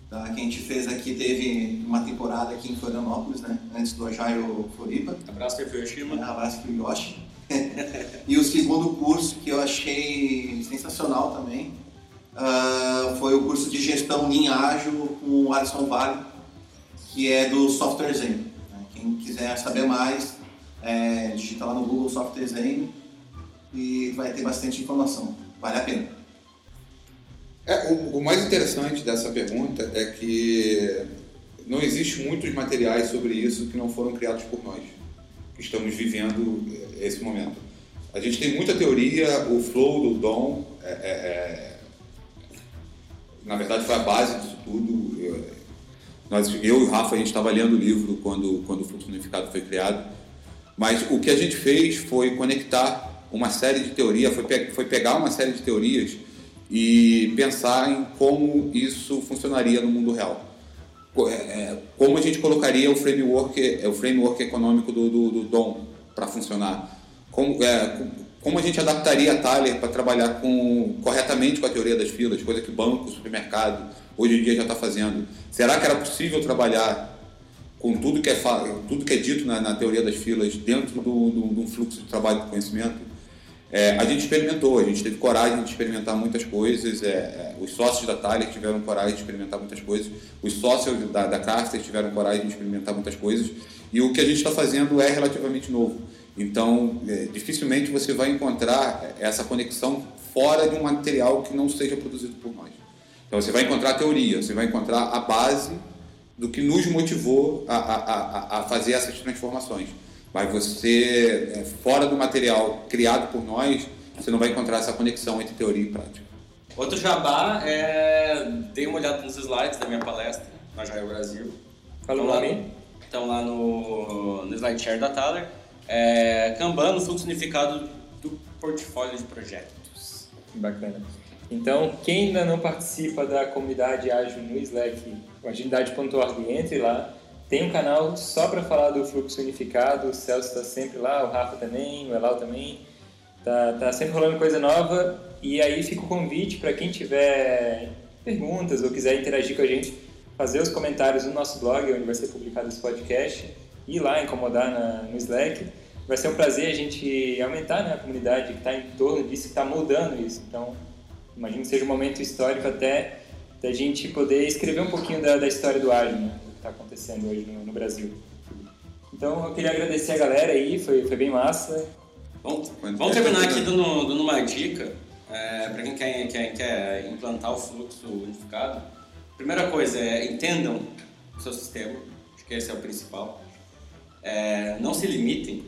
tá? que a gente fez aqui, teve uma temporada aqui em Florianópolis, né? antes do Agile Floripa. Abraço para o Yoshima. É, abraço para o Yoshi. [laughs] e o segundo curso que eu achei sensacional também uh, foi o curso de gestão Lean Ágil com o Alisson Vale, que é do Software Zen. Né? Quem quiser saber mais, é, digita lá no Google Software Zen e vai ter bastante informação. Vale a pena. É, o, o, mais interessante dessa pergunta é que não existe muitos materiais sobre isso que não foram criados por nós, que estamos vivendo esse momento. A gente tem muita teoria, o flow do Dom, é, é, é, na verdade, foi a base disso tudo. Eu, nós, eu e o Rafa, a gente estava lendo o livro quando, quando o fluxo unificado foi criado, mas o que a gente fez foi conectar uma série de teorias, foi, pe foi pegar uma série de teorias e pensar em como isso funcionaria no mundo real. É, é, como a gente colocaria o framework, é, o framework econômico do, do, do DOM para funcionar. Como, é, como a gente adaptaria a Thaler para trabalhar com, corretamente com a teoria das filas, coisa que banco, supermercado, hoje em dia já está fazendo. Será que era possível trabalhar com tudo que é, tudo que é dito na, na teoria das filas dentro de um fluxo de trabalho de conhecimento? É, a gente experimentou, a gente teve coragem de experimentar muitas coisas, é, é, os sócios da Thaler tiveram coragem de experimentar muitas coisas, os sócios da, da Caster tiveram coragem de experimentar muitas coisas, e o que a gente está fazendo é relativamente novo. Então, é, dificilmente você vai encontrar essa conexão fora de um material que não seja produzido por nós. Então, você vai encontrar a teoria, você vai encontrar a base do que nos motivou a, a, a, a fazer essas transformações. Mas você, é, fora do material criado por nós, você não vai encontrar essa conexão entre teoria e prática. Outro jabá é. Dei uma olhada nos slides da minha palestra na Jair Brasil. Fala o nome? Estão lá no, no slide share da Thaler. É, Kanban no fluxo unificado do portfólio de projetos. Bacana. Então, quem ainda não participa da comunidade ágil no Slack, agilidade.org, entre lá, tem um canal só para falar do fluxo unificado, o Celso está sempre lá, o Rafa também, o Elal também. Tá, tá sempre rolando coisa nova e aí fica o convite para quem tiver perguntas ou quiser interagir com a gente, fazer os comentários no nosso blog, onde vai ser publicado esse podcast, ir lá incomodar na, no Slack. Vai ser um prazer a gente aumentar né, a comunidade que está em torno disso, que está mudando isso. Então, imagino que seja um momento histórico até da gente poder escrever um pouquinho da, da história do Agile. Né? está acontecendo hoje no, no, Brasil. Então eu queria agradecer a galera aí, foi, foi bem massa. Bom, vamos terminar aqui dando, dando uma dica é, para quem quer, quer, quer implantar o fluxo unificado. Primeira coisa é entendam o seu sistema, acho que esse é o principal. É, não se limitem,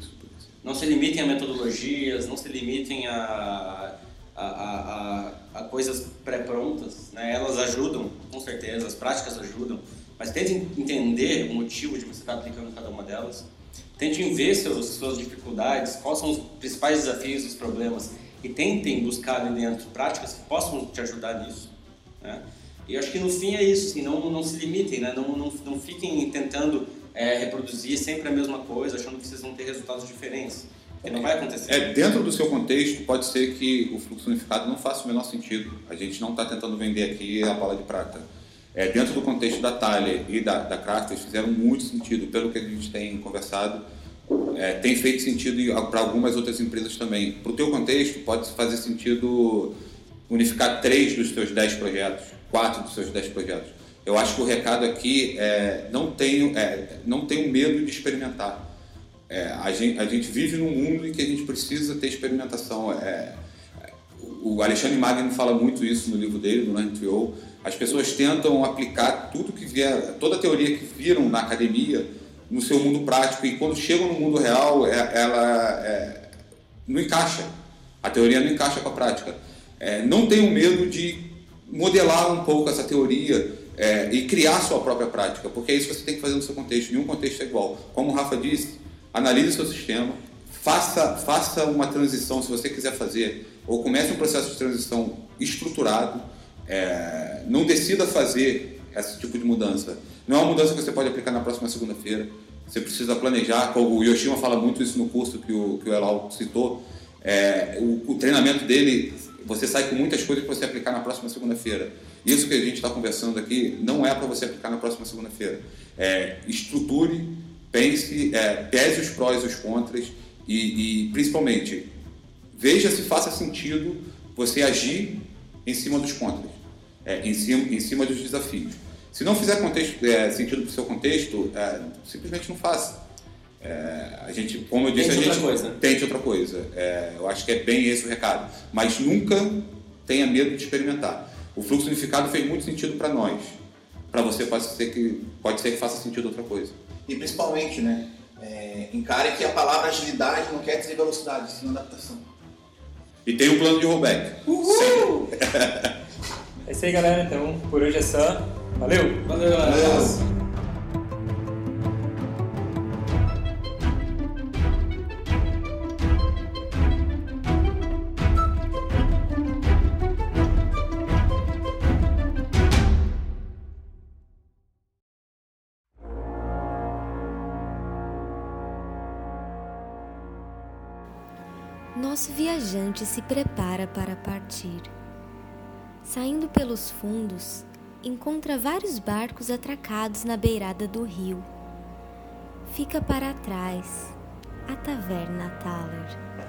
não se limitem a metodologias, não se limitem a, a, a, a coisas pré-prontas. Né? Elas ajudam, com certeza, as práticas ajudam, mas tentem entender o motivo de você estar aplicando cada uma delas. Tentem ver seus, suas dificuldades, quais são os principais desafios, os problemas, e tentem buscar ali dentro práticas que possam te ajudar nisso. Né? E eu acho que no fim é isso, assim, não, não se limitem, né? não, não, não fiquem tentando é, reproduzir sempre a mesma coisa, achando que vocês vão ter resultados diferentes. Porque não vai acontecer. É, dentro do seu contexto, pode ser que o fluxo unificado não faça o menor sentido. A gente não está tentando vender aqui a bala de prata. É, dentro do contexto da Thalia e da, da Crafters, fizeram muito sentido, pelo que a gente tem conversado. É, tem feito sentido para algumas outras empresas também. Para o teu contexto, pode fazer sentido unificar três dos seus dez projetos, quatro dos seus dez projetos. Eu acho que o recado aqui é não tenho, é, não tenho medo de experimentar. É, a, gente, a gente vive num mundo em que a gente precisa ter experimentação. É, o Alexandre Magno fala muito isso no livro dele, do to As pessoas tentam aplicar tudo que vier, toda a teoria que viram na academia no seu mundo prático e quando chegam no mundo real, é, ela é, não encaixa. A teoria não encaixa com a prática. É, não tenham medo de modelar um pouco essa teoria é, e criar sua própria prática, porque é isso que você tem que fazer no seu contexto. Nenhum contexto é igual. Como o Rafa disse, analise o seu sistema, faça, faça uma transição se você quiser fazer, ou comece um processo de transição estruturado. É, não decida fazer esse tipo de mudança. Não é uma mudança que você pode aplicar na próxima segunda-feira. Você precisa planejar. O Yoshima fala muito isso no curso que o, que o Elal citou. É, o, o treinamento dele você sai com muitas coisas para você aplicar na próxima segunda-feira. Isso que a gente está conversando aqui não é para você aplicar na próxima segunda-feira. É, estruture, pense, é, pese os prós e os contras e, e, principalmente, veja se faça sentido você agir em cima dos contras, é, em, cima, em cima dos desafios. Se não fizer contexto, é, sentido para o seu contexto, é, simplesmente não faça. É, a gente, como eu disse, tente a gente outra coisa. tente outra coisa. É, eu acho que é bem esse o recado. Mas nunca tenha medo de experimentar. O fluxo unificado fez muito sentido para nós. Para você pode ser que pode ser que faça sentido outra coisa. E principalmente, né? É, encare que a palavra agilidade não quer dizer velocidade, sim adaptação. E tem um plano de rollback. Uhul! [laughs] é isso aí, galera. Então, por hoje é só. Valeu! Valeu, galera. Valeu. Viajante se prepara para partir. Saindo pelos fundos, encontra vários barcos atracados na beirada do rio. Fica para trás, a taverna Thaler.